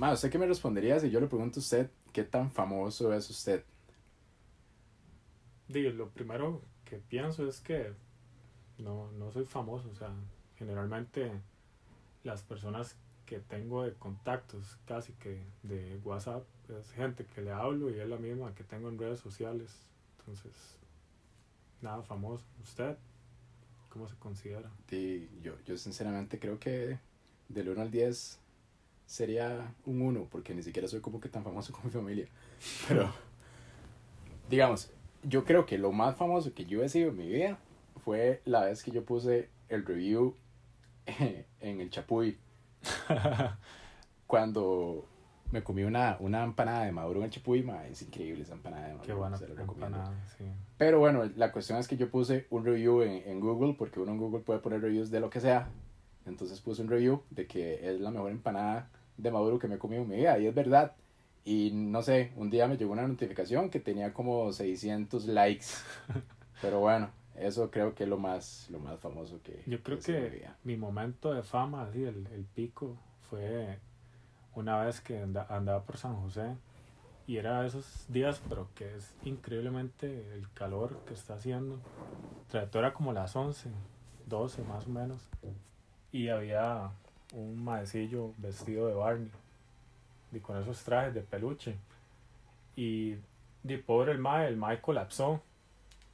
Ma, ¿usted qué me respondería si yo le pregunto a usted qué tan famoso es usted? Digo, lo primero que pienso es que no, no soy famoso, o sea, generalmente las personas que tengo de contactos casi que de WhatsApp es gente que le hablo y es la misma que tengo en redes sociales. Entonces, nada famoso. ¿Usted cómo se considera? Sí, yo, yo sinceramente creo que del 1 al 10 sería un 1, porque ni siquiera soy como que tan famoso como mi familia. Pero, digamos, yo creo que lo más famoso que yo he sido en mi vida fue la vez que yo puse el review en el Chapuy cuando me comí una, una empanada de maduro en el Chipuy, es increíble esa empanada de maduro. Qué buena empanada, sí. Pero bueno, la cuestión es que yo puse un review en, en, Google, porque uno en Google puede poner reviews de lo que sea. Entonces puse un review de que es la mejor empanada de maduro que me he comido en mi vida, y es verdad. Y no sé, un día me llegó una notificación que tenía como 600 likes. Pero bueno, eso creo que es lo más, lo más famoso que... Yo creo que mi momento de fama, así, el, el pico, fue una vez que andaba por San José y era esos días, pero que es increíblemente el calor que está haciendo. Trato era como las 11, 12 más o menos, y había un maecillo vestido de Barney y con esos trajes de peluche. Y de pobre el mae, el mae colapsó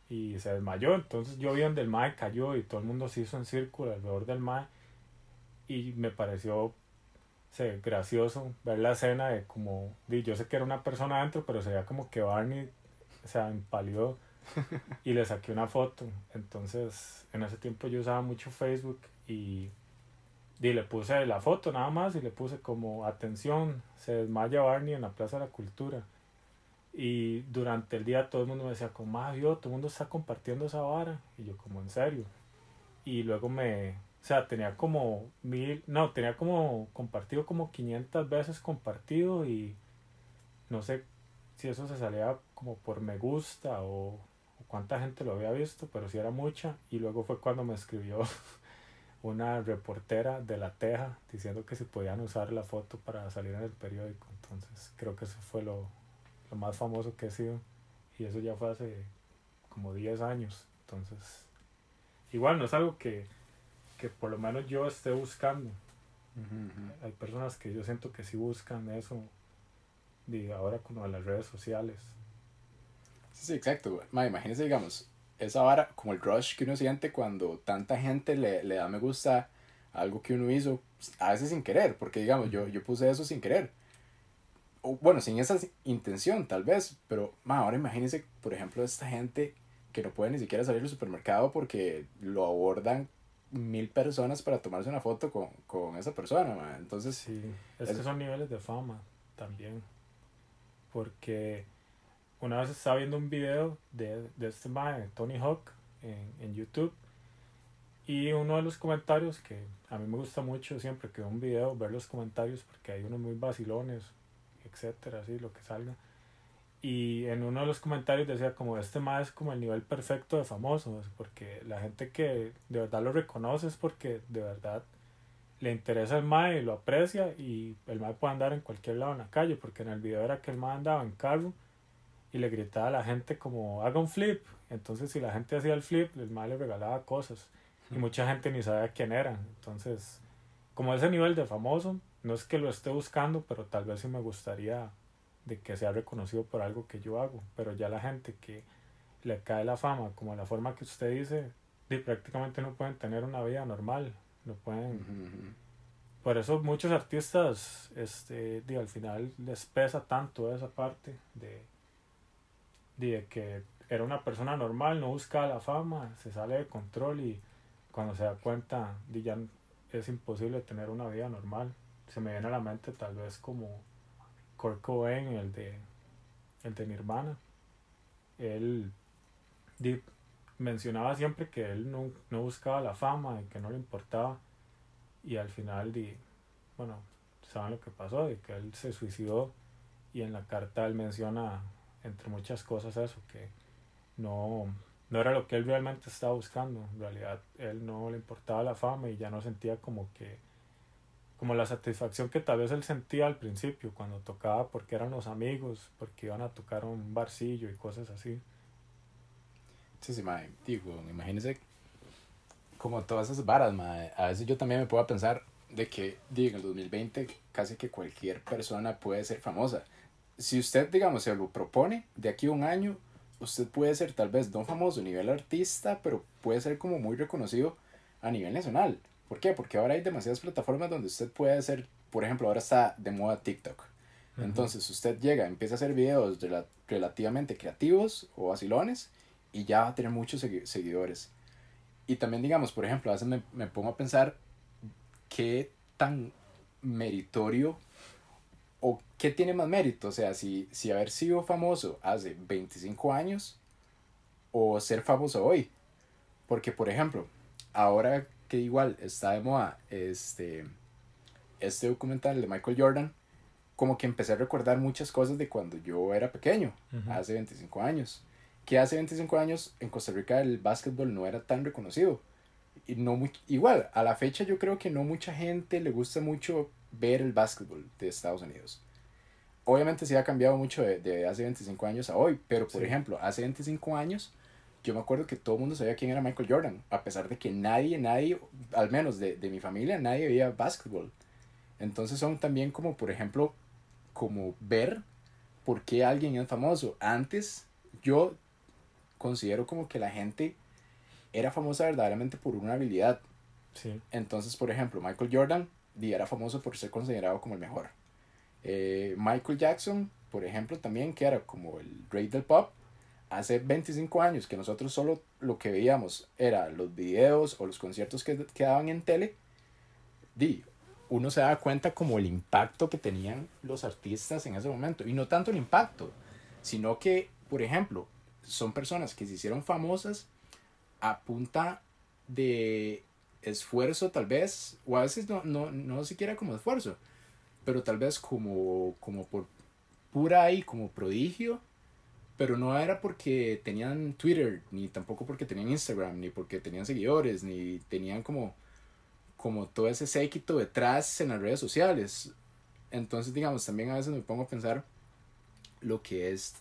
y se desmayó. Entonces yo vi donde el mae cayó y todo el mundo se hizo en círculo alrededor del mae. Y me pareció sé, gracioso ver la escena de como, yo sé que era una persona adentro, pero se veía como que Barney, o sea, empalió y le saqué una foto. Entonces, en ese tiempo yo usaba mucho Facebook y, y le puse la foto nada más y le puse como, atención, se desmaya Barney en la Plaza de la Cultura. Y durante el día todo el mundo me decía, como, ah, yo, todo el mundo está compartiendo esa vara. Y yo, como, en serio. Y luego me, o sea, tenía como mil, no, tenía como compartido como 500 veces compartido y no sé si eso se salía como por me gusta o, o cuánta gente lo había visto, pero sí era mucha. Y luego fue cuando me escribió una reportera de La Teja diciendo que si podían usar la foto para salir en el periódico. Entonces creo que eso fue lo, lo más famoso que he sido. Y eso ya fue hace como 10 años. Entonces, igual no es algo que, que por lo menos yo esté buscando. Hay personas que yo siento que sí buscan eso de ahora con las redes sociales. Sí, sí exacto. Ma, imagínese, digamos, esa vara, como el rush que uno siente cuando tanta gente le, le da me gusta a algo que uno hizo, a veces sin querer, porque digamos, yo, yo puse eso sin querer bueno, sin esa intención tal vez, pero ma, ahora imagínense, por ejemplo, esta gente que no puede ni siquiera salir al supermercado porque lo abordan mil personas para tomarse una foto con, con esa persona, ma. entonces... Sí, es, que son niveles de fama también, porque una vez estaba viendo un video de, de este ma, Tony Hawk, en, en YouTube, y uno de los comentarios que a mí me gusta mucho siempre que veo un video, ver los comentarios, porque hay unos muy vacilones, etcétera, así, lo que salga. Y en uno de los comentarios decía como este más es como el nivel perfecto de famosos, porque la gente que de verdad lo reconoce es porque de verdad le interesa el mae lo aprecia y el mae puede andar en cualquier lado en la calle, porque en el video era que el mae andaba en carro y le gritaba a la gente como haga un flip, entonces si la gente hacía el flip, el mae le regalaba cosas. Y mucha gente ni sabía quién era, entonces como ese nivel de famoso, no es que lo esté buscando, pero tal vez sí me gustaría de que sea reconocido por algo que yo hago, pero ya la gente que le cae la fama, como la forma que usted dice, prácticamente no pueden tener una vida normal, no pueden... Por eso muchos artistas, este, al final les pesa tanto esa parte de, de que era una persona normal, no busca la fama, se sale de control y cuando se da cuenta, ya es imposible tener una vida normal se me viene a la mente tal vez como Kurt Cobain, el de, el de Nirvana. Él mencionaba siempre que él no, no, buscaba la fama y que no le importaba. Y al final, di, bueno, saben lo que pasó, de que él se suicidó y en la carta él menciona, entre muchas cosas, eso, que no, no era lo que él realmente estaba buscando. En realidad, él no le importaba la fama y ya no sentía como que como la satisfacción que tal vez él sentía al principio cuando tocaba porque eran los amigos, porque iban a tocar un barcillo y cosas así. Sí, sí, mae. Digo, imagínese como todas esas varas, mae. A veces yo también me puedo pensar de que, digo, en el 2020 casi que cualquier persona puede ser famosa. Si usted, digamos, se lo propone, de aquí a un año, usted puede ser tal vez no famoso a nivel artista, pero puede ser como muy reconocido a nivel nacional. ¿Por qué? Porque ahora hay demasiadas plataformas donde usted puede hacer, por ejemplo, ahora está de moda TikTok. Entonces usted llega, empieza a hacer videos relativamente creativos o vacilones y ya va a tener muchos seguidores. Y también, digamos, por ejemplo, a veces me, me pongo a pensar qué tan meritorio o qué tiene más mérito. O sea, si, si haber sido famoso hace 25 años o ser famoso hoy. Porque, por ejemplo, ahora que igual está de moda este, este documental de Michael Jordan, como que empecé a recordar muchas cosas de cuando yo era pequeño, hace 25 años. Que hace 25 años en Costa Rica el básquetbol no era tan reconocido. Y no muy, igual, a la fecha yo creo que no mucha gente le gusta mucho ver el básquetbol de Estados Unidos. Obviamente sí ha cambiado mucho de, de hace 25 años a hoy, pero por ejemplo, hace 25 años yo me acuerdo que todo el mundo sabía quién era Michael Jordan, a pesar de que nadie, nadie, al menos de, de mi familia, nadie veía básquetbol. Entonces son también como, por ejemplo, como ver por qué alguien es famoso. Antes yo considero como que la gente era famosa verdaderamente por una habilidad. Sí. Entonces, por ejemplo, Michael Jordan era famoso por ser considerado como el mejor. Eh, Michael Jackson, por ejemplo, también, que era como el rey del pop, hace 25 años que nosotros solo lo que veíamos era los videos o los conciertos que, que daban en tele, di, uno se da cuenta como el impacto que tenían los artistas en ese momento. Y no tanto el impacto, sino que, por ejemplo, son personas que se hicieron famosas a punta de esfuerzo tal vez, o a veces no, no, no siquiera como esfuerzo, pero tal vez como, como por pura y como prodigio pero no era porque tenían Twitter, ni tampoco porque tenían Instagram, ni porque tenían seguidores, ni tenían como, como todo ese séquito detrás en las redes sociales. Entonces, digamos, también a veces me pongo a pensar lo que es,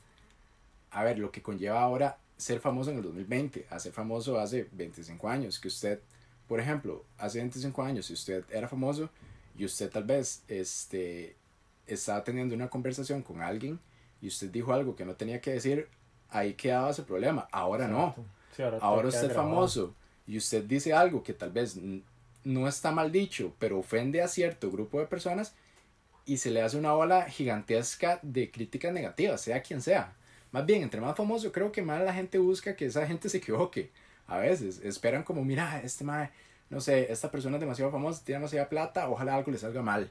a ver, lo que conlleva ahora ser famoso en el 2020, a ser famoso hace 25 años, que usted, por ejemplo, hace 25 años, si usted era famoso y usted tal vez este, estaba teniendo una conversación con alguien, y usted dijo algo que no tenía que decir, ahí quedaba ese problema. Ahora no. ahora, usted es famoso y usted dice algo que tal vez no está mal dicho, pero ofende a cierto grupo de personas y se le hace una ola gigantesca de críticas negativas, sea quien sea. Más bien, entre más famoso, creo que más la gente busca que esa gente se equivoque. A veces esperan como, mira, este mae, no sé, esta persona es demasiado famosa, tiene demasiada plata, ojalá algo le salga mal.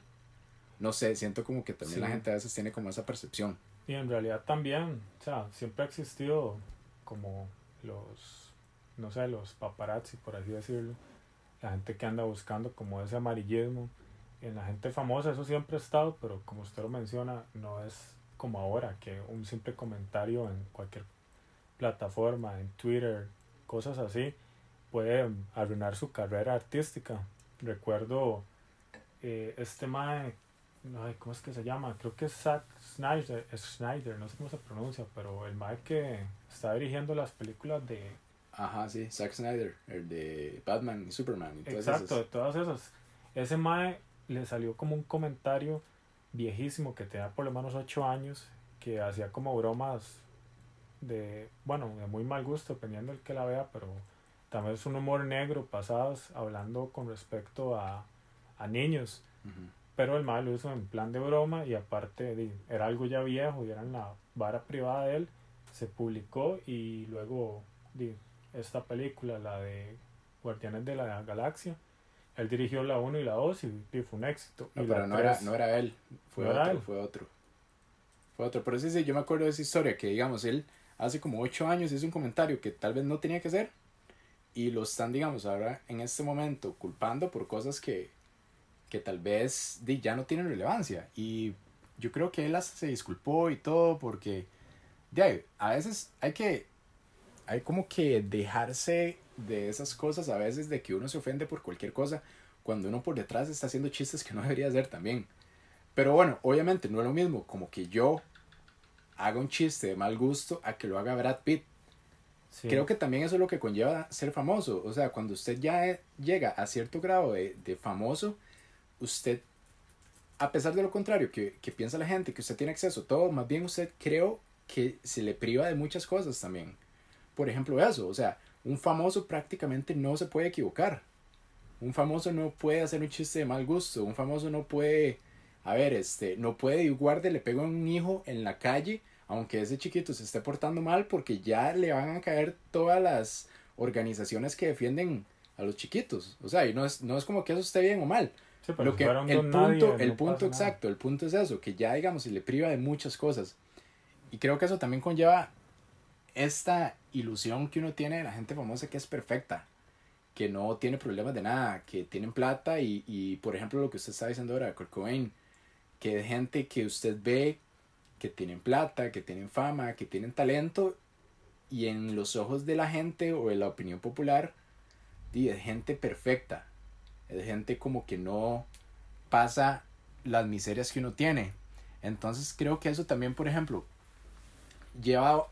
No sé, siento como que también la gente a veces tiene como esa percepción. Y en realidad también, o sea, siempre ha existido como los, no sé, los paparazzi, por así decirlo, la gente que anda buscando como ese amarillismo. En la gente famosa eso siempre ha estado, pero como usted lo menciona, no es como ahora, que un simple comentario en cualquier plataforma, en Twitter, cosas así, puede arruinar su carrera artística. Recuerdo eh, este mae Ay, ¿cómo es que se llama? Creo que es Zack Snyder, es Snyder, no sé cómo se pronuncia, pero el Mike que está dirigiendo las películas de... Ajá, sí, Zack Snyder, el de Batman y Superman. Y todas Exacto, de todas esas. Ese Mae le salió como un comentario viejísimo que tenía por lo menos 8 años, que hacía como bromas de, bueno, de muy mal gusto, dependiendo del que la vea, pero también es un humor negro, pasados, hablando con respecto a, a niños. Pero el mal lo hizo en plan de broma y aparte era algo ya viejo y era en la vara privada de él. Se publicó y luego esta película, la de Guardianes de la Galaxia, él dirigió la 1 y la 2 y, fue un éxito. No, pero no, era, no era él, fue otro, fue otro. Fue otro. Pero sí, sí, yo me acuerdo de esa historia que, digamos, él hace como 8 años hizo un comentario que tal vez no tenía que ser y lo están, digamos, ahora en este momento culpando por cosas que, que tal vez ya no tienen relevancia. Y yo creo que él se disculpó y todo porque de, a veces hay que, hay como que dejarse de esas cosas, a veces de que uno se ofende por cualquier cosa, cuando uno por detrás está haciendo chistes que no debería hacer también. Pero bueno, obviamente no es lo mismo como que yo haga un chiste de mal gusto a que lo haga Brad Pitt. Creo que también eso es lo que conlleva ser famoso. O sea, cuando usted ya llega a cierto grado de, de famoso, usted, a pesar de lo contrario que, que, piensa la gente, que usted tiene acceso a todo, más bien usted creo que se le priva de muchas cosas también. Por ejemplo, eso, o sea, un famoso prácticamente no se puede equivocar. Un famoso no puede hacer un chiste de mal gusto. Un famoso no puede, a ver, este, no puede igual le pego a un hijo en la calle, aunque ese chiquito se esté portando mal, porque ya le van a caer todas las organizaciones que defienden a los chiquitos. O sea, y no es, no es como que eso esté bien o mal. Lo que, el punto, el punto exacto, el punto es eso, que ya digamos, se le priva de muchas cosas. Y creo que eso también conlleva esta ilusión que uno tiene de la gente famosa que es perfecta, que no tiene problemas de nada, que tienen plata y, y por ejemplo lo que usted está diciendo ahora de Kurt Cobain, que es gente que usted ve que tienen plata, que tienen fama, que tienen talento y en los ojos de la gente o de la opinión popular, es gente perfecta, es gente como que no pasa las miserias que uno tiene. Entonces creo que eso también, por ejemplo, lleva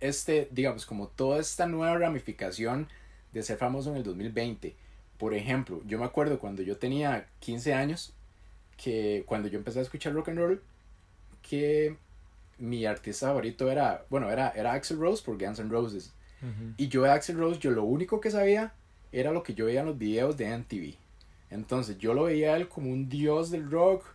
este, digamos, como toda esta nueva ramificación de ser famoso en el 2020. Por ejemplo, yo me acuerdo cuando yo tenía 15 años, que cuando yo empecé a escuchar rock and roll, que mi artista favorito era, bueno, era, era Axel Rose por Guns N' Roses. Y yo de Axel Rose, yo lo único que sabía era lo que yo veía en los videos de MTV. Entonces yo lo veía él como un dios del rock,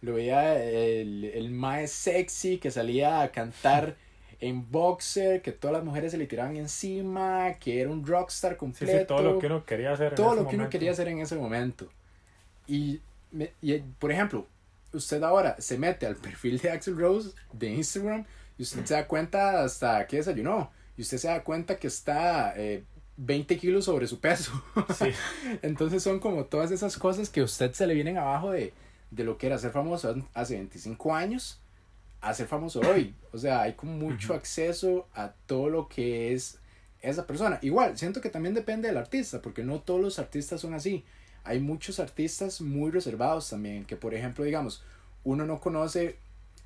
lo veía el, el más sexy que salía a cantar en boxer, que todas las mujeres se le tiraban encima, que era un rockstar completo. todo lo que uno quería hacer. Todo lo que uno quería hacer en ese momento. Y, y, por ejemplo, usted ahora se mete al perfil de Axel Rose de Instagram y usted se da cuenta hasta que desayunó. Y usted se da cuenta que está 20 eh, kilos sobre su peso. Sí. Entonces son como todas esas cosas que a usted se le vienen abajo de, de lo que era ser famoso hace 25 años a ser famoso hoy. O sea, hay como mucho acceso a todo lo que es esa persona. Igual, siento que también depende del artista, porque no todos los artistas son así. Hay muchos artistas muy reservados también, que por ejemplo, digamos, uno no conoce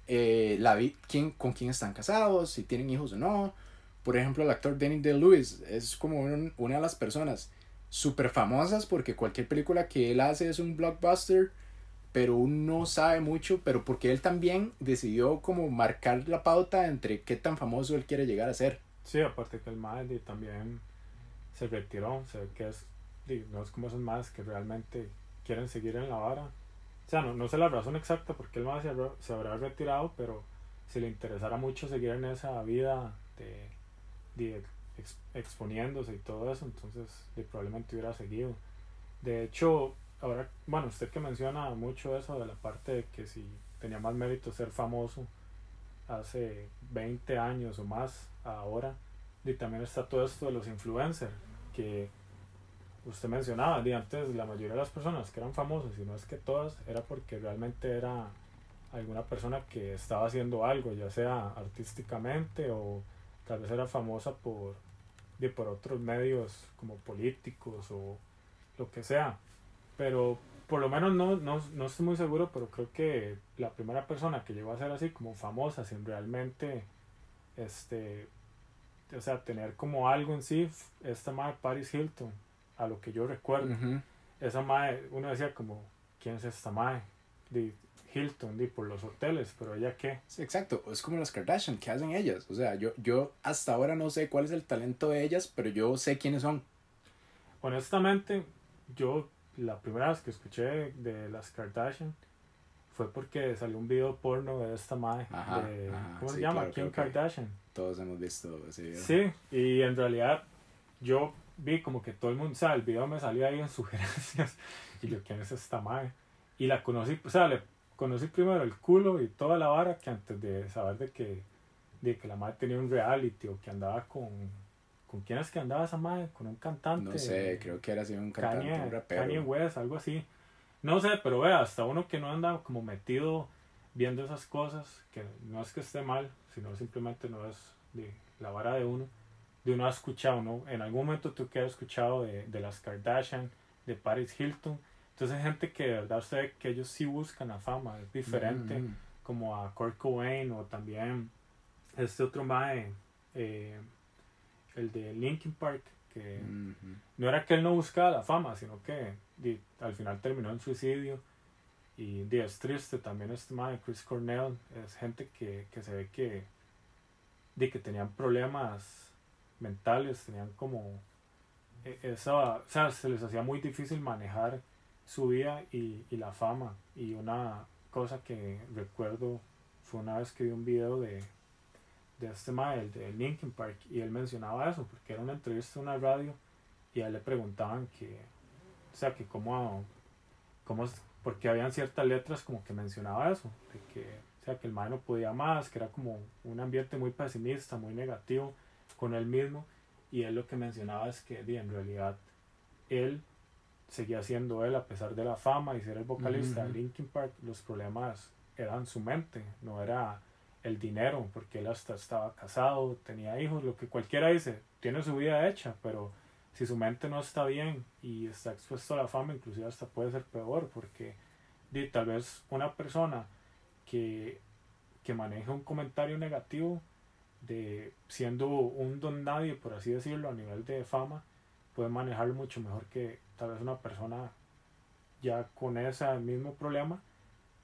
eh, la quién, con quién están casados, si tienen hijos o no. Por ejemplo, el actor Danny DeLuis es como una de las personas súper famosas porque cualquier película que él hace es un blockbuster pero uno sabe mucho, pero porque él también decidió como marcar la pauta entre qué tan famoso él quiere llegar a ser. Sí, aparte que el madre también se retiró, se ve que es, es como esos más que realmente quieren seguir en la vara. O sea, no, no sé la razón exacta porque el más se, habrá retirado, pero si le interesara mucho seguir en esa vida de, de exponiéndose y todo eso, entonces probablemente hubiera seguido. De hecho, ahora, bueno, usted que menciona mucho eso de la parte de que si tenía más mérito ser famoso hace 20 años o más ahora, y también está todo esto de los influencers, que usted mencionaba, antes la mayoría de las personas que eran famosas, y no es que todas, era porque realmente era alguna persona que estaba haciendo algo, ya sea artísticamente o tal vez era famosa por, de, por otros medios como políticos o lo que sea. Pero por lo menos no, no, no estoy muy seguro, pero creo que la primera persona que llegó a ser así como famosa sin realmente, este, o sea, tener como algo en sí, esta madre Paris Hilton, a lo que yo recuerdo. Esa madre, uno decía como, ¿quién es esta madre? De Hilton, de por los hoteles, pero ella qué. Sí, exacto, es como las Kardashian, ¿qué hacen ellas? O sea, yo, yo hasta ahora no sé cuál es el talento de ellas, pero yo sé quiénes son. Honestamente, yo la primera vez que escuché de las Kardashian fue porque salió un video porno de esta madre. ¿Cómo se llama? Kim Kardashian. Todos hemos visto ese video. Sí, y en realidad yo vi como que todo el mundo, o sea, el video me salía ahí en sugerencias. Y yo, ¿quién es esta madre? Y la conocí, o sea, le conocí primero el culo y toda la vara que antes de saber de que, de que la madre tenía un reality o que andaba con ¿Con quién es que andaba esa madre? Con un cantante. No sé, creo que era así un cantante, Kanye, un rapero. Kanye West, algo así. No sé, pero vea, hasta uno que no anda como metido viendo esas cosas, que no es que esté mal, sino simplemente no es de la vara de uno, de uno ha escuchado, ¿no? En algún momento tú que has escuchado de, de las Kardashian, de Paris Hilton. Entonces hay gente que de verdad usted ve que ellos sí buscan la fama, es diferente, Mm. como a Kurt Cobain o también este otro mae, eh, el de Linkin Park, que Ujú. no era que él no buscaba la fama, sino que di, al final terminó en suicidio. Y di, es triste también este mae, Chris Cornell, es gente que, que se ve que, di, que tenían problemas mentales, tenían como e- esa, o sea, se les hacía muy difícil manejar su vida y, y la fama. Y una cosa que recuerdo fue una vez que vi un video de, de este mae, el de Linkin Park, y él mencionaba eso, porque era una entrevista en una radio, y a él le preguntaban que, o sea, que cómo, cómo porque habían ciertas letras como que mencionaba eso, de que, o sea, que el mae no podía más, que era como un ambiente muy pesimista, muy negativo con él mismo, y él lo que mencionaba es que en realidad él seguía siendo él a pesar de la fama y ser el vocalista de Linkin Park, los problemas eran su mente, no era el dinero, porque él hasta estaba casado, tenía hijos, lo que cualquiera dice, tiene su vida hecha, pero si su mente no está bien y está expuesto a la fama, inclusive hasta puede ser peor, porque tal vez una persona que, que maneja un comentario negativo de siendo un don nadie, por así decirlo, a nivel de fama, puede manejarlo mucho mejor que tal vez una persona ya con ese mismo problema,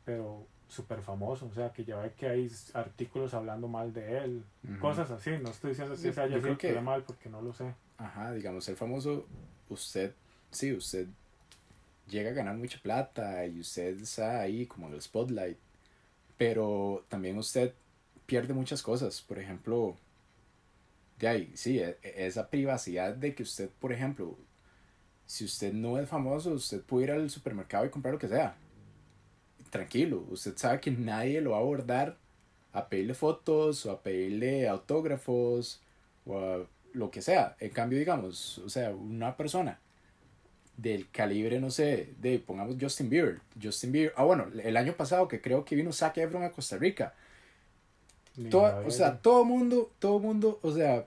pero súper famoso, o sea, que ya ve que hay artículos hablando mal de él, cosas así, no estoy diciendo que ese haya sido que- él porque no lo sé. Ajá, digamos, ser famoso, usted, sí, usted llega a ganar mucha plata y usted está ahí como en el spotlight, pero también usted pierde muchas cosas, por ejemplo, de ahí, sí, e- e- esa privacidad de que usted, por ejemplo, si usted no es famoso, usted puede ir al supermercado y comprar lo que sea. Tranquilo, usted sabe que nadie lo va a abordar a pedirle fotos o a pedirle autógrafos o a lo que sea. En cambio, digamos, o sea, una persona del calibre, no sé, de, pongamos Justin Bieber. Justin Bieber, ah, bueno, el año pasado que creo que vino Zac Efron a Costa Rica. Sabía o sea, todo mundo, todo mundo, o sea,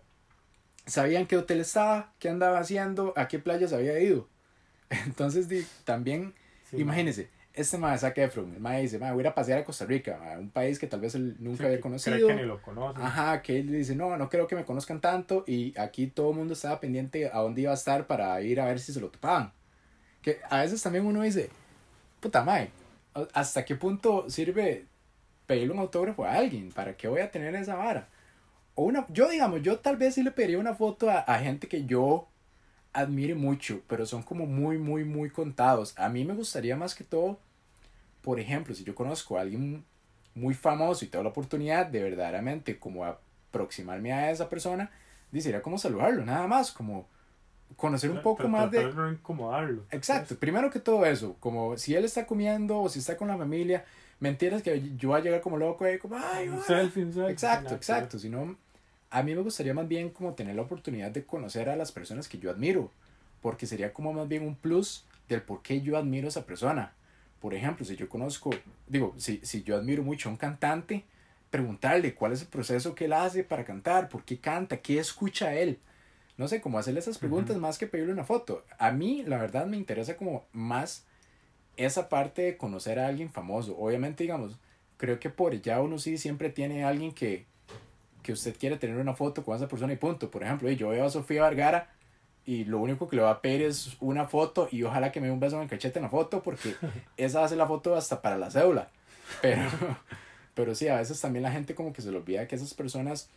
sabían qué hotel estaba, qué andaba haciendo, a qué playas había ido. Entonces, di, también, Sí, imagínense, este mae Zac Efron, el mae dice, mae, voy a ir a pasear a Costa Rica, a un país que tal vez él sí, nunca que había cree conocido. que ni lo conocen. Ajá, que él dice, no, no creo que me conozcan tanto y aquí todo el mundo estaba pendiente a dónde iba a estar para ir a ver si se lo topaban. Que a veces también uno dice, puta madre, ¿hasta qué punto sirve pedirle un autógrafo a alguien? ¿Para qué voy a tener esa vara? O una, yo digamos, yo tal vez sí le pediría una foto a, a gente que yo admire mucho, pero son como muy, muy, muy contados. A mí me gustaría más que todo, por ejemplo, si yo conozco a alguien muy famoso y tengo la oportunidad de verdaderamente como aproximarme a esa persona, sería como saludarlo, nada más, como conocer un poco más de... no incomodarlo. Exacto, primero que todo eso, como si él está comiendo o si está con la familia, mentiras que yo voy a llegar como loco y como, ay, Un hola". selfie, un selfie. Exacto, que exacto. Sino, a mí me gustaría más bien como tener la oportunidad de conocer a las personas que yo admiro, porque sería como más bien un plus del por qué yo admiro a esa persona. Por ejemplo, si yo conozco, digo, si, si yo admiro mucho a un cantante, preguntarle cuál es el proceso que él hace para cantar, por qué canta, qué escucha él. No sé, cómo hacerle esas preguntas Ujú. más que pedirle una foto. A mí, la verdad, me interesa como más esa parte de conocer a alguien famoso. Obviamente, digamos, creo que por ya uno sí siempre tiene a alguien que, que usted quiere tener una foto con esa persona y punto. Por ejemplo, yo veo a Sofía Vergara y lo único que le va a pedir es una foto y ojalá que me dé un beso en el cachete en la foto porque esa hace la foto hasta para la cédula. Pero, pero sí, a veces también la gente como que se le olvida que esas personas...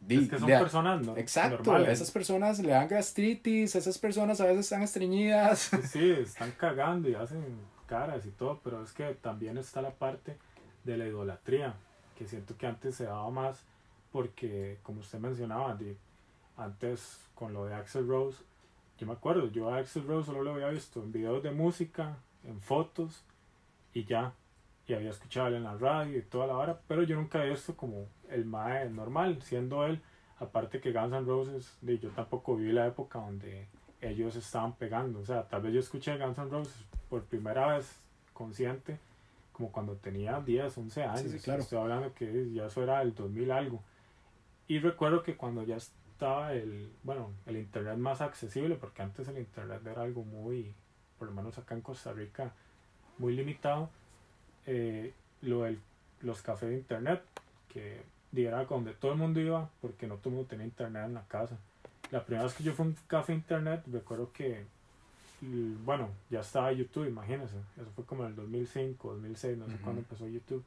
di- Es que son de- personas no, Exacto, normales. esas personas le dan gastritis, esas personas a veces están estreñidas. Sí, sí, están cagando y hacen caras y todo, pero es que también está la parte de la idolatría, que siento que antes se daba más porque, como usted mencionaba, de- antes con lo de Axel Rose, yo me acuerdo, yo a Axel Rose solo lo había visto en videos de música, en fotos y ya, y había escuchado en la radio y toda la hora, pero yo nunca había visto como el mae normal, siendo él, aparte que Guns N' Roses, yo tampoco viví la época donde ellos estaban pegando. O sea, tal vez yo escuché Guns N' Roses por primera vez consciente, como cuando tenía 10, 11 años. sí, claro. Estoy hablando que ya eso era el 2000 algo. Y recuerdo que cuando ya estaba el, bueno, el internet más accesible, porque antes el internet era algo muy por lo menos acá en Costa Rica, muy limitado. Eh, lo del, los cafés de internet, que era donde todo el mundo iba, porque no todo el mundo tenía internet en la casa. La primera vez que yo fui a un café internet, recuerdo que, bueno, ya estaba YouTube, imagínense. Eso fue como en el 2005, 2006, no sé cuándo empezó YouTube.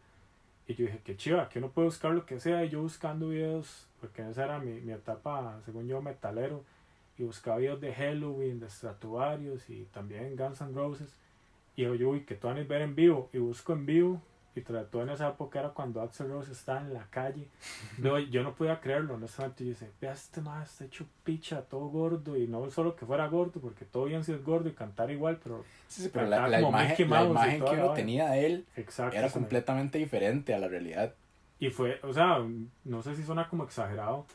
Y yo dije, qué chiva, que uno puede buscar lo que sea. Y yo buscando videos, porque esa era mi, mi etapa, según yo, metalero. Y buscaba videos de Halloween, de Stratovarius y también Guns N' Roses. Y yo, uy, que tú van a ver en vivo. Y busco en vivo y trató en esa época era cuando Axel Rose estaba en la calle. No, yo no podía creerlo, honestamente. Yo decía, vea, este más está hecho picha, todo gordo. Y no solo que fuera gordo, porque todo bien si es gordo y cantar igual, pero. Sí, sí pero la, la, imagen, la imagen que uno tenía de él era completamente diferente a la realidad. Y fue, o sea, no sé si suena como exagerado,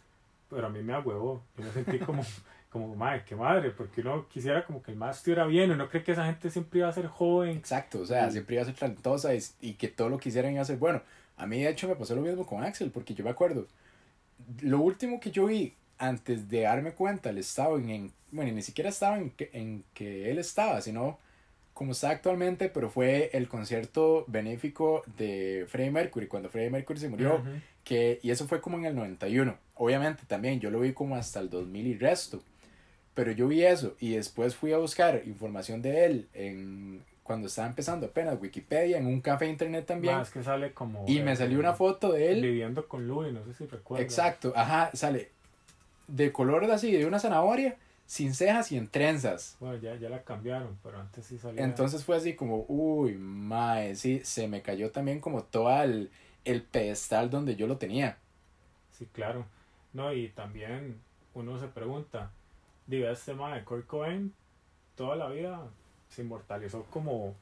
pero a mí me agüevó. Yo me sentí como como, madre, qué madre, porque uno quisiera como que el más estuviera bien, uno cree que esa gente siempre iba a ser joven. Exacto, o sea, siempre iba a ser talentosa y, y, que todo lo quisieran iba a ser bueno. A mí, de hecho, me pasó lo mismo con Axel, porque yo me acuerdo, lo último que yo vi antes de darme cuenta, él estaba en, bueno, ni siquiera estaba en que, en que él estaba, sino como está actualmente, pero fue el concierto benéfico de Freddie Mercury, cuando Freddie Mercury se murió, que, y eso fue como en el 91. Obviamente también, yo lo vi como hasta el 2000 y resto. Pero yo vi eso y después fui a buscar información de él en cuando estaba empezando apenas Wikipedia, en un café internet también. Más que sale como. Y me salió una foto de él. Viviendo con Louis, no sé si recuerdas. Exacto, ajá, sale de color así, de una zanahoria, sin cejas y en trenzas. Bueno, ya, ya la cambiaron, pero antes sí salía. Entonces fue así como, uy, mae, sí, se me cayó también como todo el, el pedestal donde yo lo tenía. Sí, claro. No, y también uno se pregunta, digo, este tema de Kurt Cobain toda la vida se inmortalizó como,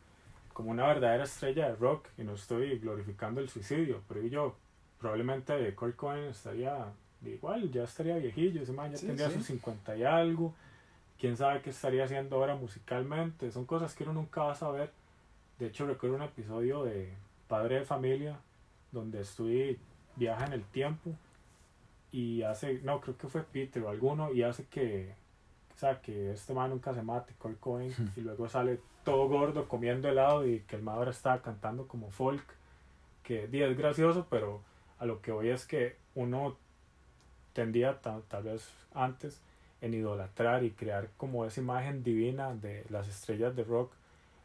como una verdadera estrella de rock y no estoy glorificando el suicidio, pero yo probablemente Kurt Cobain estaría igual, ya estaría viejillo, ese man ya tendría sus 50 y algo, quién sabe qué estaría haciendo ahora musicalmente, son cosas que uno nunca va a saber. De hecho recuerdo un episodio de Padre de Familia donde estoy viaja en el tiempo y hace, no, creo que fue Peter o alguno y hace que o sea, que este man nunca se mate, Cole Cohen, y luego sale todo gordo comiendo helado y que el man ahora está cantando como folk, que es gracioso, pero a lo que voy es que uno tendía tal, tal vez antes en idolatrar y crear como esa imagen divina de las estrellas de rock,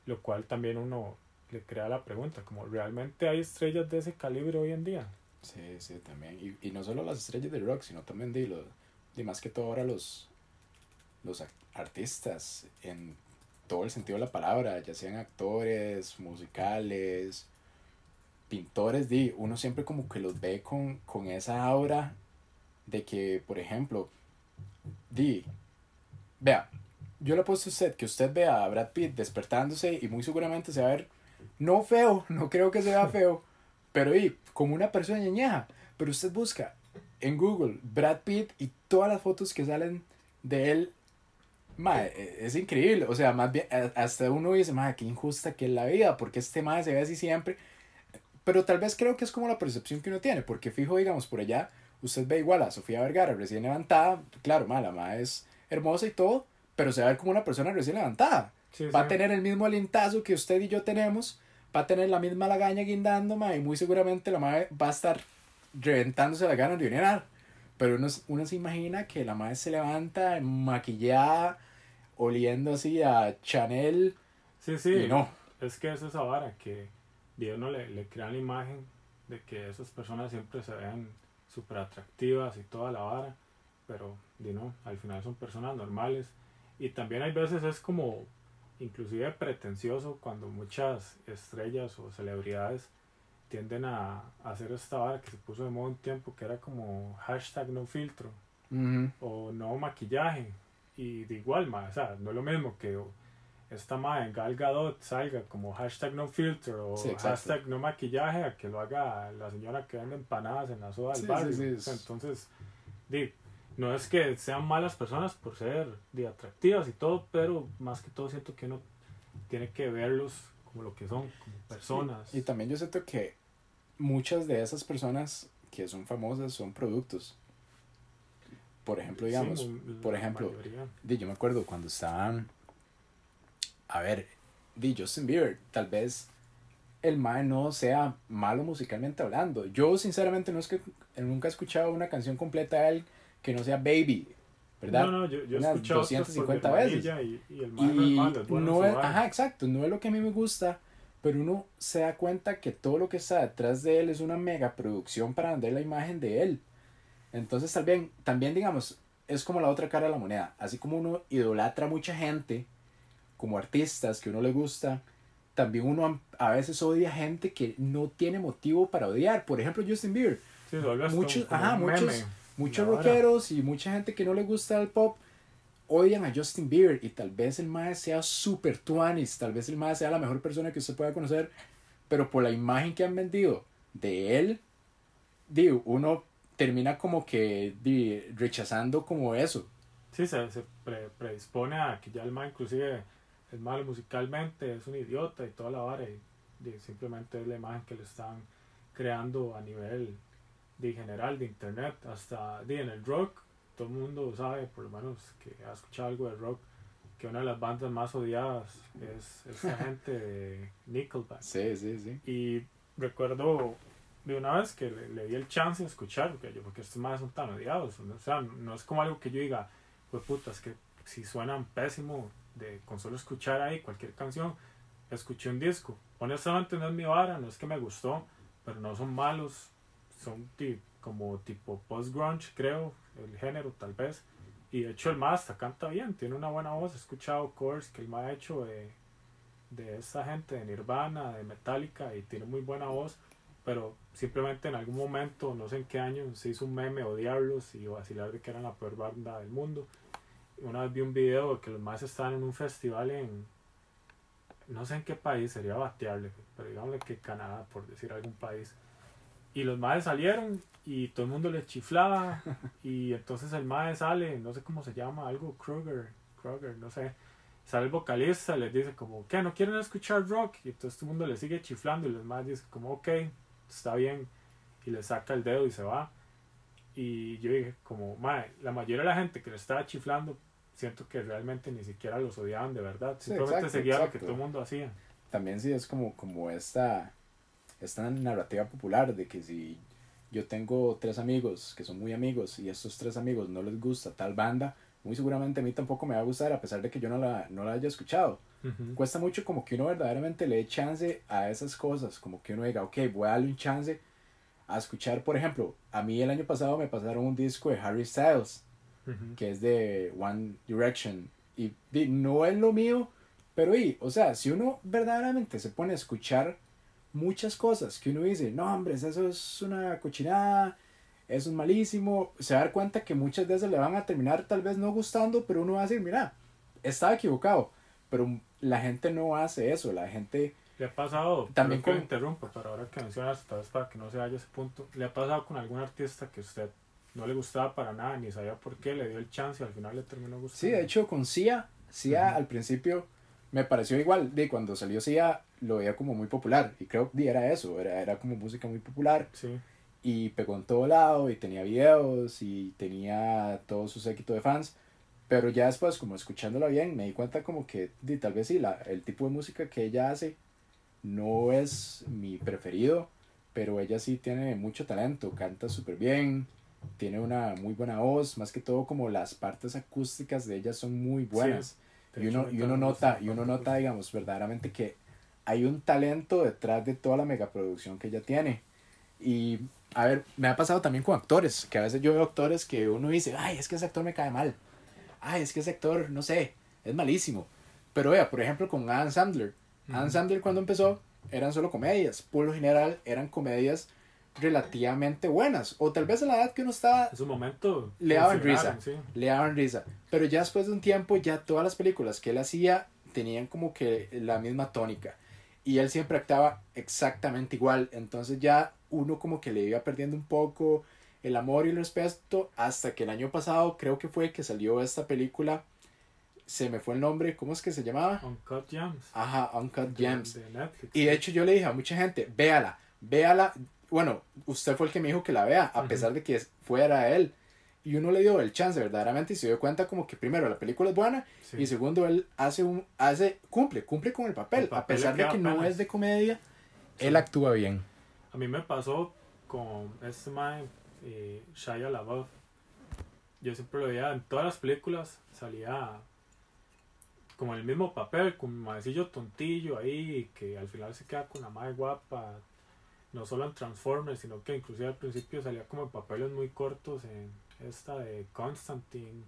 lo cual también uno le crea la pregunta, como realmente hay estrellas de ese calibre hoy en día. Sí, sí, también. Y, y no solo las estrellas de rock, sino también de, lo, de más que todo ahora los, los artistas en todo el sentido de la palabra, ya sean actores, musicales, pintores, di, uno siempre como que los ve con, con esa aura de que, por ejemplo, di, vea, yo le he puesto a usted que usted vea a Brad Pitt despertándose y muy seguramente se va a ver, no feo, no creo que sea feo, pero di, como una persona ñeñeja, pero usted busca en Google Brad Pitt y todas las fotos que salen de él Mae, e, es increíble, o sea, más bien, hasta uno dice, madre, qué injusta que es la vida, porque este madre se ve así siempre, pero tal vez creo que es como la percepción que uno tiene, porque fijo, digamos, por allá, usted ve igual a Sofía Vergara recién levantada, claro, ma, la madre es hermosa y todo, pero se ve como una persona recién levantada, va a tener el mismo alintazo que usted y yo tenemos, va a tener la misma lagaña guindando, ma, y muy seguramente la madre va a estar reventándose la gana de orinar. Pero uno, uno se imagina que la madre se levanta maquillada, oliendo así a Chanel. Sí, sí. Y no. Es que es esa vara que Dios no le, le crea la imagen de que esas personas siempre se ven súper atractivas y toda la vara. Pero, no, al final son personas normales. Y también hay veces es como inclusive pretencioso cuando muchas estrellas o celebridades tienden a, hacer esta vara que se puso de moda un tiempo que era como hashtag no filtro o no maquillaje y de igual más, o sea, no es lo mismo que esta madre en Gal Gadot salga como hashtag no filtro o hashtag no maquillaje a que lo haga la señora que vende empanadas en la soda del barrio. entonces, di, no es que sean malas personas por ser di, atractivas y todo, pero más que todo siento que uno tiene que verlos como lo que son, como personas. Y también yo siento que muchas de esas personas que son famosas son productos. Por ejemplo, digamos, por ejemplo, yo me acuerdo cuando estaban a ver, di Justin Bieber, tal vez el mae no sea malo musicalmente hablando. Yo sinceramente no es que nunca he escuchado una canción completa de él que no sea Baby, ¿verdad? No, no, yo, yo he Unas escuchado 250 veces. Y, y el man no es malo, es bueno en no es, ajá, exacto, no es lo que a mí me gusta, pero uno se da cuenta que todo lo que está detrás de él es una mega producción para vender la imagen de él. Entonces también, también digamos, es como la otra cara de la moneda. Así como uno idolatra a mucha gente, como artistas que uno le gusta, también uno a veces odia gente que no tiene motivo para odiar. Por ejemplo, Justin Bieber. Sí, Muchos, como ajá, muchos, muchos rockeros y mucha gente que no le gusta el pop odian a Justin Bieber y tal vez el mae sea super tuanis, tal vez el mae sea la mejor persona que usted pueda conocer, pero por la imagen que han vendido de él, digo, uno termina como que di, rechazando como eso. Sí, se, se pre- predispone a que ya el man inclusive es malo musicalmente, es un idiota y toda la vara y, y simplemente es la imagen que le están creando a nivel de general de internet, hasta di, en el rock, todo el mundo sabe, por lo menos que ha escuchado algo de rock, que una de las bandas más odiadas es esta gente de Nickelback. Sí, sí, sí. Y recuerdo de una vez que le, le di el chance de escuchar, porque, yo, porque estos más son tan odiados. O sea, no es como algo que yo diga, pues puta, es que si suenan pésimo de con solo escuchar ahí cualquier canción, escuché un disco. Honestamente no es mi vara, no es que me gustó, pero no son malos, son como tipo post-grunge, creo, el género tal vez. Y de hecho el más hasta canta bien, tiene una buena voz. He escuchado covers que el más ha hecho de, de esta gente, de Nirvana, de Metallica, y tiene muy buena voz. Pero simplemente en algún momento, no sé en qué año, se hizo un meme odiarlos y vacilar de que eran la peor banda del mundo. Una vez vi un video de que los más estaban en un festival en. No sé en qué país, sería batearle, pero digámosle que Canadá, por decir algún país. Y los maes salieron y todo el mundo les chiflaba. y entonces el mae sale, no sé cómo se llama, algo Kruger, Kruger, no sé. Sale el vocalista, les dice como, ¿qué? ¿No quieren escuchar rock? Y entonces todo el mundo le sigue chiflando y los maes dicen como, ok, está bien. Y le saca el dedo y se va. Y yo dije como, mae, la mayoría de la gente que le estaba chiflando, siento que realmente ni siquiera los odiaban de verdad. Sí, Simplemente exacto, seguían lo que exacto. todo el mundo hacía. También sí es como, como esta, esta narrativa popular de que si yo tengo tres amigos que son muy amigos y a estos tres amigos no les gusta tal banda, muy seguramente a mí tampoco me va a gustar a pesar de que yo no la, no la haya escuchado. Ujú. Cuesta mucho como que uno verdaderamente le dé chance a esas cosas, como que uno diga, ok, voy a darle un chance a escuchar, por ejemplo, a mí el año pasado me pasaron un disco de Harry Styles, Ujú. que es de One Direction, y di, no es lo mío, pero y, o sea, si uno verdaderamente se pone a escuchar muchas cosas que uno dice, no, hombre, eso es una cochinada, eso es malísimo, se va a dar cuenta que muchas veces le van a terminar tal vez no gustando, pero uno va a decir, mira, estaba equivocado, pero la gente no hace eso, la gente, Le ha pasado, También también que con- interrumpo, pero ahora que mencionas, tal vez para que no se vaya a ese punto, le ha pasado con algún artista que usted no le gustaba para nada, ni sabía por qué, le dio el chance y al final le terminó gustando. sí, de hecho con Sia, Sia Ujú. al principio me pareció igual, de cuando salió Sia lo veía como muy popular, y creo que era eso, era, era como música muy popular, Sí, y pegó en todo lado y tenía videos y tenía todo su séquito de fans pero ya después como escuchándola bien me di cuenta como que di, tal vez sí la, el tipo de música que ella hace no es mi preferido pero ella sí tiene mucho talento canta súper bien tiene una muy buena voz más que todo como las partes acústicas de ella son muy buenas de y uno, y uno nota, y uno nota, digamos, verdaderamente que hay un talento detrás de toda la megaproducción que ella tiene. Y, a ver, me ha pasado también con actores, que a veces yo veo actores que uno dice, ay, es que ese actor me cae mal. Ay, es que ese actor, no sé, es malísimo. Pero vea, por ejemplo, con Adam Sandler. Adam Ujú. Sandler cuando empezó eran solo comedias. Por lo general eran comedias relativamente buenas. O tal vez a la edad que uno estaba En su momento Le daban risa. sí. le daban risa. Pero ya después de un tiempo, ya todas las películas que él hacía tenían como que la misma tónica. Y él siempre actuaba exactamente igual. Entonces ya uno como que le iba perdiendo un poco el amor y el respeto hasta que el año pasado creo que fue que salió esta película. Se me fue el nombre, ¿cómo es que se llamaba? Uncut Gems. Ajá, Uncut Gems. Y de hecho yo le dije a mucha gente, véala, véala. Bueno, usted fue el que me dijo que la vea, a pesar de que fuera él. y uno le dio el chance verdaderamente y se dio cuenta como que primero la película es buena Sí. y segundo él hace un hace cumple cumple con el papel, El papel a pesar de que no es de comedia Sí. él actúa bien A mí me pasó con este man, eh, Shia LaBeouf. Yo siempre lo veía en todas las películas, salía como el mismo papel, con un maecillo tontillo ahí, que al final se queda con la madre guapa, no solo en Transformers, sino que inclusive al principio salía como en papeles muy cortos en esta de Constantine.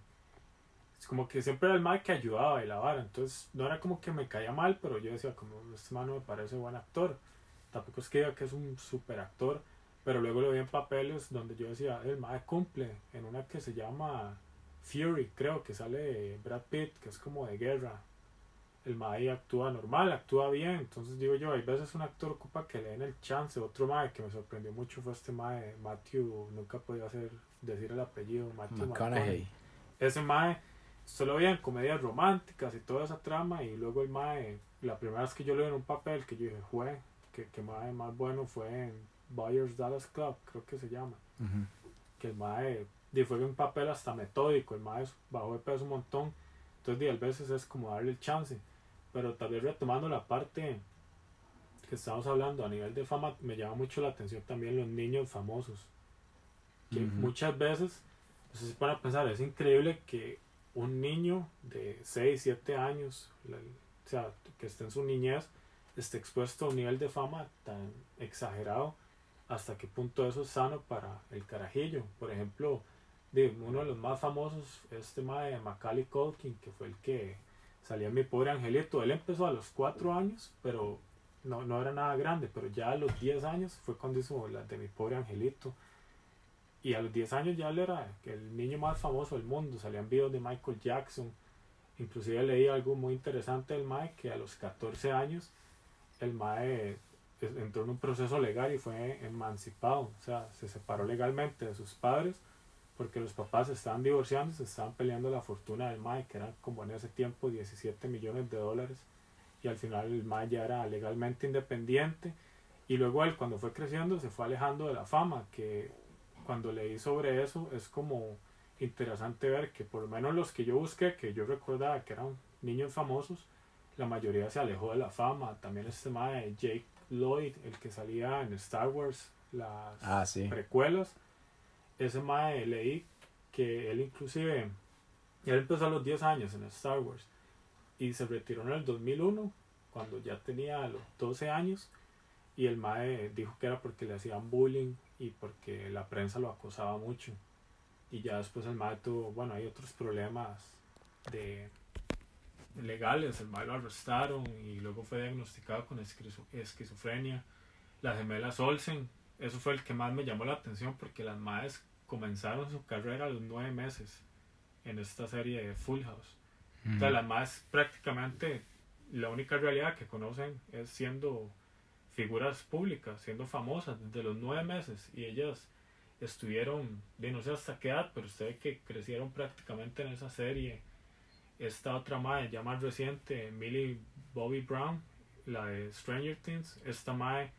Es como que siempre era el mal que ayudaba y la vara, entonces no era como que me caía mal, pero yo decía como este man no me parece buen actor. Tampoco es que diga que es un super actor, pero luego lo vi en papeles donde yo decía, el mae cumple, en una que se llama Fury, creo que sale Brad Pitt, que es como de guerra. El mae actúa normal, actúa bien, entonces digo yo, hay veces un actor ocupa que le den el chance. Otro mae que me sorprendió mucho fue este mae, Matthew, nunca podía hacer, decir el apellido, Matthew McConaughey ese mae solo veía en comedias románticas y toda esa trama y luego el mae la primera vez que yo lo vi en un papel que yo dije fue que, que mae más bueno fue en Buyers Dallas Club creo que se llama Ujú. que el mae fue un papel hasta metódico el mae bajó de peso un montón entonces a veces es como darle el chance pero tal vez retomando la parte que estamos hablando a nivel de fama me llama mucho la atención también los niños famosos que Ujú. muchas veces sé si para pensar es increíble que un niño de 6, 7 años la- o sea que esté en su niñez esté expuesto a un nivel de fama tan exagerado hasta qué punto eso es sano para el carajillo. Por ejemplo uno de los más famosos este mae de Macaulay Culkin que fue el que salía mi pobre angelito. Él empezó a los 4 años pero no, no era nada grande pero ya a los 10 años fue cuando hizo la de mi pobre angelito. Y a los 10 años ya él era el niño más famoso del mundo. Salían videos de Michael Jackson. Inclusive leí algo muy interesante del Mae que a los 14 años el Mae es- entró en un proceso legal y fue emancipado. O sea se separó legalmente de sus padres porque los papás se estaban divorciando se estaban peleando la fortuna del Mae que eran como en ese tiempo 17 millones de dólares y al final el Mae ya era legalmente independiente. Y luego él cuando fue creciendo se fue alejando de la fama que cuando leí sobre eso es como interesante ver que por lo menos los que yo busqué que yo recordaba que eran niños famosos la mayoría se alejó de la fama. También este mae Jake Lloyd el que salía en Star Wars las ah sí. precuelas ese mae leí que él inclusive él empezó a los 10 años en Star Wars y se retiró en el 2001 cuando ya tenía los 12 años y el mae dijo que era porque le hacían bullying y porque la prensa lo acosaba mucho. Y ya después el mae tuvo bueno hay otros problemas de legales el mae lo arrestaron y luego fue diagnosticado con esquizo- esquizofrenia las gemelas Olsen eso fue el que más me llamó la atención porque las madres comenzaron su carrera a los nueve meses en esta serie de Full House. O sea, las madres prácticamente la única realidad que conocen es siendo figuras públicas, siendo famosas desde los nueve meses y ellas estuvieron, de no sé hasta qué edad, pero usted ve que crecieron prácticamente en esa serie. Esta otra madre ya más reciente, Millie Bobby Brown, la de Stranger Things, esta madre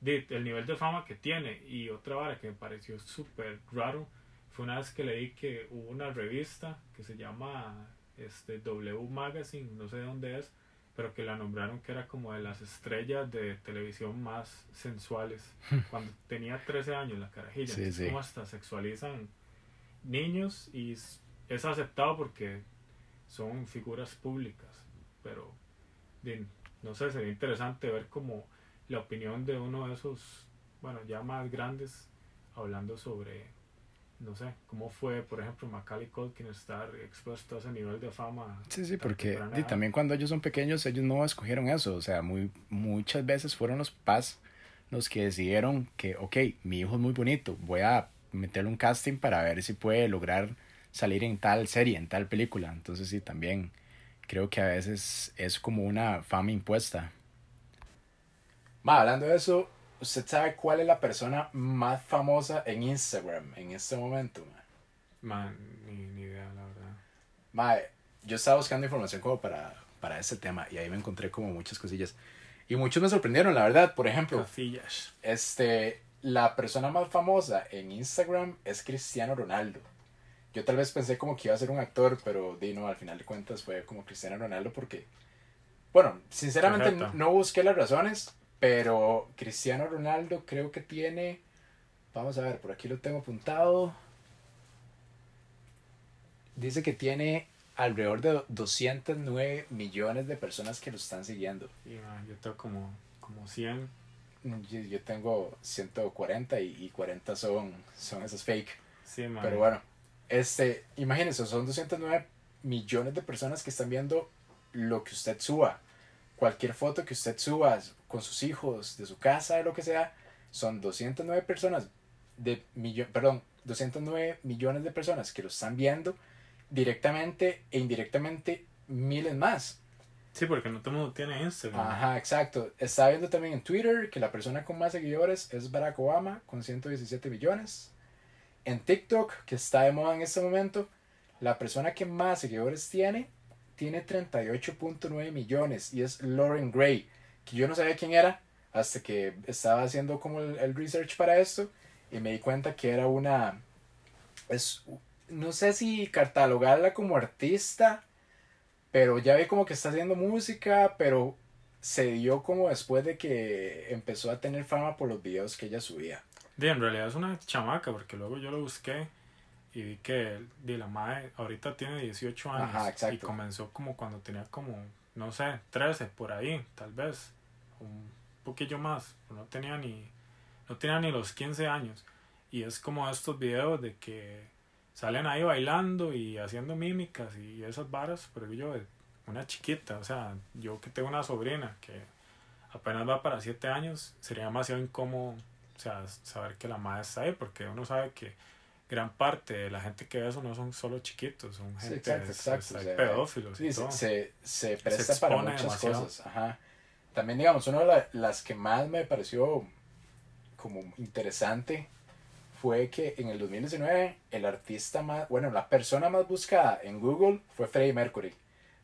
de- el nivel de fama que tiene y otra vara que me pareció súper raro fue una vez que leí que hubo una revista que se llama este W Magazine, no sé de dónde es, pero que la nombraron que era como de las estrellas de televisión más sensuales cuando tenía 13 años la carajilla, Sí, entonces sí. como hasta sexualizan niños y es aceptado porque son figuras públicas, pero no sé, sería interesante ver como la opinión de uno de esos, bueno, ya más grandes, hablando sobre, no sé, cómo fue, por ejemplo, Macaulay Culkin estar expuesto a ese nivel de fama. Sí, sí, porque y también cuando ellos son pequeños, ellos no escogieron eso. O sea, muy, muchas veces fueron los papás los que decidieron que, ok, mi hijo es muy bonito, voy a meterle un casting para ver si puede lograr salir en tal serie, en tal película. Entonces sí, también creo que a veces es como una fama impuesta. Ma, hablando de eso, ¿usted sabe cuál es la persona más famosa en Instagram en este momento? ma? Man, ni, ni idea, la verdad. Mae, yo estaba buscando información como para, para este tema y ahí me encontré como muchas cosillas. Y muchos me sorprendieron, la verdad. Por ejemplo, Casillas. este, la persona más famosa en Instagram es Cristiano Ronaldo. Yo tal vez pensé como que iba a ser un actor, pero di no, al final de cuentas fue como Cristiano Ronaldo porque, bueno, sinceramente Correcto. no busqué las razones, pero Cristiano Ronaldo creo que tiene, vamos a ver, por aquí lo tengo apuntado, dice que tiene alrededor de 209 millones de personas que lo están siguiendo. Y, ma, yo tengo como, como 100. Yo, yo tengo 140 y, y 40 son, son esos fake. Sí, ma. Pero bueno, este, imagínense, son 209 millones de personas que están viendo lo que usted suba. Cualquier foto que usted suba con sus hijos, de su casa, de lo que sea, son 209 personas de millón, perdón, 209 millones de personas que lo están viendo directamente e indirectamente miles más. Sí, porque no todo el mundo tiene Instagram. Ajá, exacto. Está viendo también en Twitter que la persona con más seguidores es Barack Obama con 117 millones. En TikTok, que está de moda en este momento, la persona que más seguidores tiene tiene 38.9 millones y es Lauren Gray, que yo no sabía quién era hasta que estaba haciendo como el, research para esto y me di cuenta que era una es no sé si catalogarla como artista pero ya vi como que está haciendo música, pero se dio como después de que empezó a tener fama por los videos que ella subía. Di, en realidad es una chamaca, porque luego yo lo busqué y vi que di, la madre ahorita tiene 18 años. Ajá. Y comenzó como cuando tenía como, no sé, 13 por ahí, tal vez. Un poquillo más. No tenía ni, no tenía ni los 15 años. Y es como estos videos de que salen ahí bailando y haciendo mímicas y esas varas, pero yo, una chiquita, o sea, yo que tengo una sobrina que apenas va para 7 años, sería demasiado incómodo, o sea, saber que la madre está ahí, porque uno sabe que gran parte de la gente que ve eso no son solo chiquitos, son Sí, gente, exacto, es- exacto, es- o hay sea, pedófilos y Sí, todo. se, se, se presta para muchas demasiado. cosas. Ajá. También, digamos, una de la- las que más me pareció como interesante fue que en el 2019 el artista más, bueno, la persona más buscada en Google fue Freddie Mercury.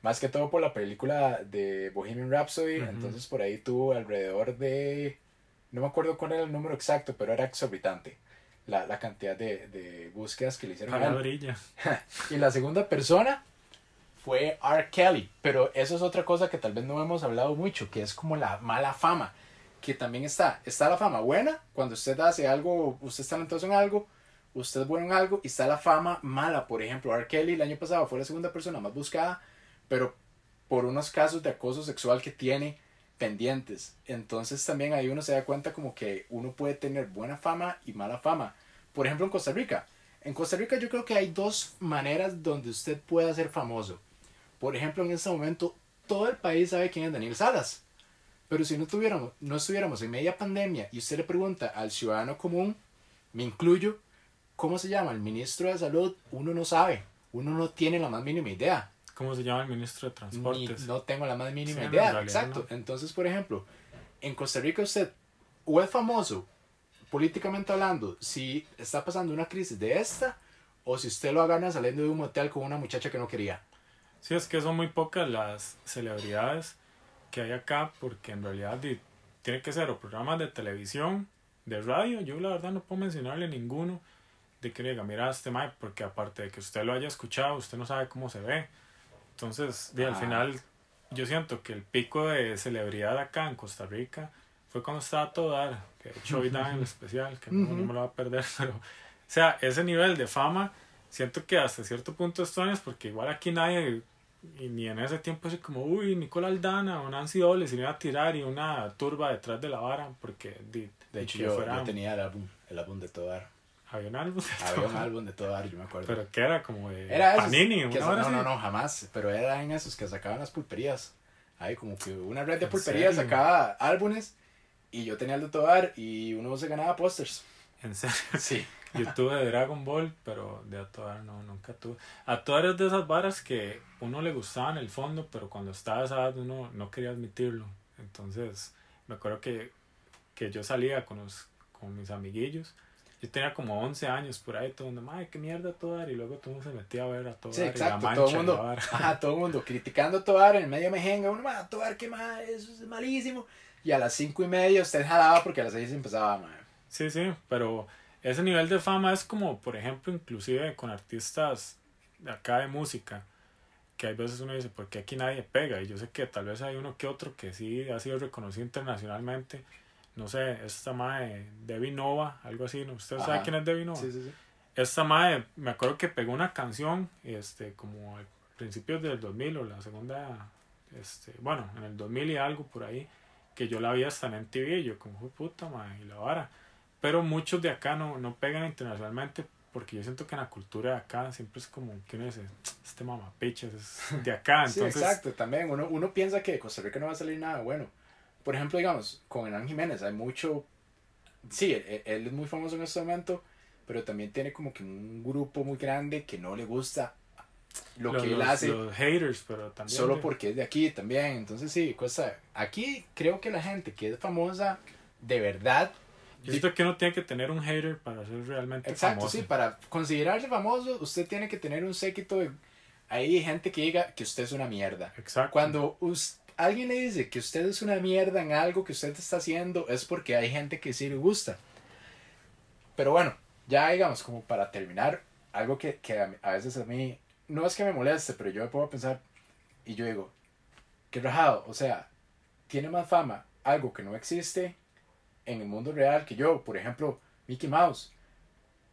Más que todo por la película de Bohemian Rhapsody. Entonces por ahí tuvo alrededor de... No me acuerdo cuál era el número exacto, pero era exorbitante. La, la cantidad de, de búsquedas que le hicieron. Palabrilla. Y la segunda persona fue R. Kelly. Pero eso es otra cosa que tal vez no hemos hablado mucho, que es como la mala fama. Que también está. Está la fama buena, cuando usted hace algo, usted es talentoso en algo, usted es bueno en algo, y está la fama mala. Por ejemplo, R. Kelly el año pasado fue la segunda persona más buscada, pero por unos casos de acoso sexual que tiene pendientes. Entonces también ahí uno se da cuenta como que uno puede tener buena fama y mala fama. Por ejemplo, en Costa Rica. En Costa Rica yo creo que hay dos maneras donde usted pueda ser famoso. Por ejemplo, en este momento todo el país sabe quién es Daniel Salas. Pero si no, tuviéramos, no estuviéramos en media pandemia y usted le pregunta al ciudadano común, me incluyo, ¿cómo se llama el ministro de salud? Uno no sabe. Uno no tiene la más mínima idea. ¿Cómo se llama el ministro de Ni- Transportes? no tengo la más mínima Sí, en idea. realidad Exacto. no. Entonces, por ejemplo, en Costa Rica usted o es famoso, políticamente hablando, si está pasando una crisis de esta, o si usted lo agarra saliendo de un motel con una muchacha que no quería. Sí, es que son muy pocas las celebridades que hay acá, porque en realidad tiene que ser o programas de televisión, de radio. Yo la verdad no puedo mencionarle ninguno de que le diga, mira este Mike, porque aparte de que usted lo haya escuchado, usted no sabe cómo se ve. Entonces, di, al final, yo siento que el pico de celebridad acá en Costa Rica fue cuando estaba todo dar, que de hecho hoy da en el especial, que no, me lo va a perder, pero, o sea, ese nivel de fama, siento que hasta cierto punto extrañas, porque igual aquí nadie, y ni en ese tiempo así como, uy, Nicole Aldana o Nancy Doble se iba a tirar y una turba detrás de la vara, porque De ni hecho, yo, fuera- yo tenía el álbum, el álbum de. Había un álbum, Había un álbum de Todar, yo me acuerdo. pero que era como de era esos Panini, que una no, no, no, jamás. Pero era en esos que sacaban las pulperías. Ahí como que una red de ¿En pulperías serio? sacaba álbumes y yo tenía el de Todar y uno se ganaba pósters. En serio. Sí. Yo tuve de Dragon Ball, pero de Atoar no, nunca tuve. Atoar es de esas varas que uno le gustaba en el fondo, pero cuando estaba esa edad uno no quería admitirlo. Entonces, me acuerdo que, que yo salía con, los, con mis amiguillos. Yo tenía como 11 años por ahí, todo el mundo, ay, qué mierda Atoar. Y luego todo el mundo se metía a ver a Atoar Sí, y la exacto, mancha todo el mundo, ajá, todo el mundo criticando a Tobar, en el medio mejenga, uno, "Ma, Tobar, qué mal, eso es malísimo. Y a las cinco y media usted jalaba porque a las seis empezaba, ma. Sí, sí, pero ese nivel de fama es como, por ejemplo, inclusive con artistas de acá de música, que hay veces uno dice, ¿por qué aquí nadie pega? Y yo sé que tal vez hay uno que otro que sí ha sido reconocido internacionalmente. No sé, esta madre, Debbie Nova, algo así, ¿no? ¿Usted sabe quién es Debbie Nova? Sí, sí, sí. Esta madre, me acuerdo que pegó una canción, este, como a principios del 2000 o la segunda, este, bueno, en el 2000 y algo por ahí, que yo la vi hasta en MTV y yo como, "Jue puta madre, y la vara. Pero muchos de acá no, no pegan internacionalmente porque yo siento que en la cultura de acá siempre es como que uno dice, este mamapiches es de acá. Sí, Entonces, exacto, también uno, uno piensa que de Costa Rica no va a salir nada bueno. Por ejemplo, digamos, con Hernán Jiménez hay mucho... Sí, él, él es muy famoso en este momento, pero también tiene como que un grupo muy grande que no le gusta lo los, que él hace los haters, pero también. solo porque es de aquí también. Entonces sí, cosa... Aquí creo que la gente que es famosa de verdad... Yo siento que uno tiene que tener un hater para ser realmente Exacto, famoso. sí, para considerarse famoso usted tiene que tener un séquito de... Hay gente que diga que usted es una mierda. Exacto. Cuando us- alguien le dice que usted es una mierda en algo que usted está haciendo, es porque hay gente que sí le gusta. Pero bueno, ya digamos, como para terminar, algo que, que a, veces a mí, no es que me moleste, pero yo me a pensar y yo digo, qué rajado, o sea, tiene más fama algo que no existe en el mundo real que yo, por ejemplo, Mickey Mouse.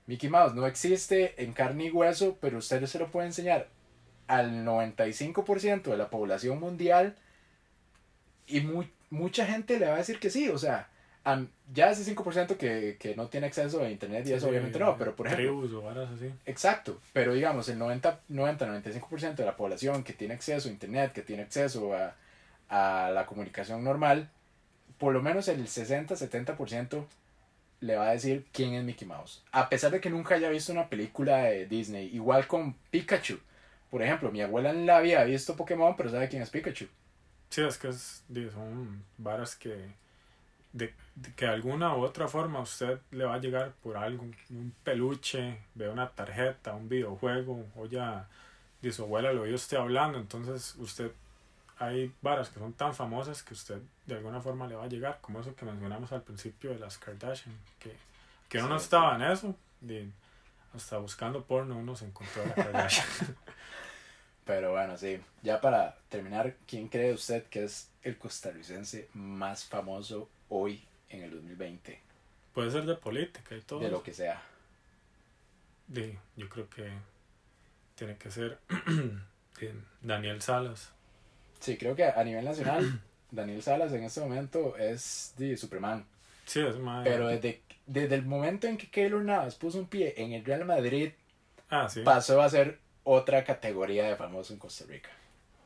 Mickey Mouse no existe en carne y hueso, pero usted se lo puede enseñar al 95% de la población mundial y mu- mucha gente le va a decir que sí, o sea, ya ese 5% que, que no tiene acceso a internet y eso Sí, obviamente no, pero por ejemplo, Tribus o varas así. exacto, pero digamos el 90, 90-95% de la población que tiene acceso a internet, que tiene acceso a, a la comunicación normal, por lo menos el 60-70% le va a decir quién es Mickey Mouse. A pesar de que nunca haya visto una película de Disney. Igual con Pikachu. Por ejemplo, mi abuela en la había visto Pokémon, pero sabe quién es Pikachu. Sí, es que es, son varas que de, de que de alguna u otra forma usted le va a llegar por algo, un peluche, ve una tarjeta, un videojuego, o ya de su abuela lo oye usted hablando, entonces usted hay varas que son tan famosas que usted de alguna forma le va a llegar, como eso que mencionamos al principio de las Kardashian, que, que uno no estaba en eso, di, hasta buscando porno uno se encontró a la Kardashian. Pero bueno, sí. Ya para terminar, ¿quién cree usted que es el costarricense más famoso hoy en el 2020? Puede ser de política y todo. De lo que sea. Di, yo creo que tiene que ser Daniel Salas. Sí, creo que a nivel nacional, Daniel Salas en este momento es de Superman. Sí, es más. Pero desde, desde el momento en que Keylor Navas puso un pie en el Real Madrid, Ah, sí. pasó a ser otra categoría de famoso en Costa Rica.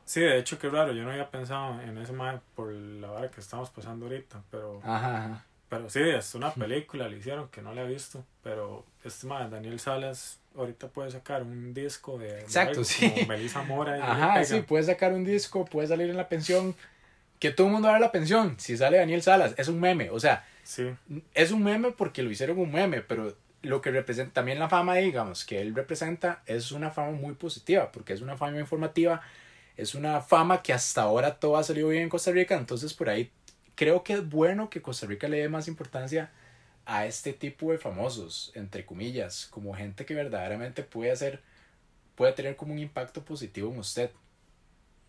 Sí, de hecho, qué raro. Yo no había pensado en ese mae por la hora que estamos pasando ahorita. Pero, Ajá, ajá. pero sí, es una película, le hicieron que no le he visto. Pero este mae, Daniel Salas, ahorita puede sacar un disco de. Exacto, sí. Como Melissa Mora. y Ajá, sí, puede sacar un disco, puede salir en la pensión. Que todo el mundo haga la pensión. Si sale Daniel Salas, es un meme. O sea, Sí, es un meme porque lo hicieron un meme, pero lo que representa también la fama, digamos, que él representa es una fama muy positiva, porque es una fama informativa, es una fama que hasta ahora todo ha salido bien en Costa Rica, entonces por ahí creo que es bueno que Costa Rica le dé más importancia a este tipo de famosos, entre comillas, como gente que verdaderamente puede hacer, puede tener como un impacto positivo en usted.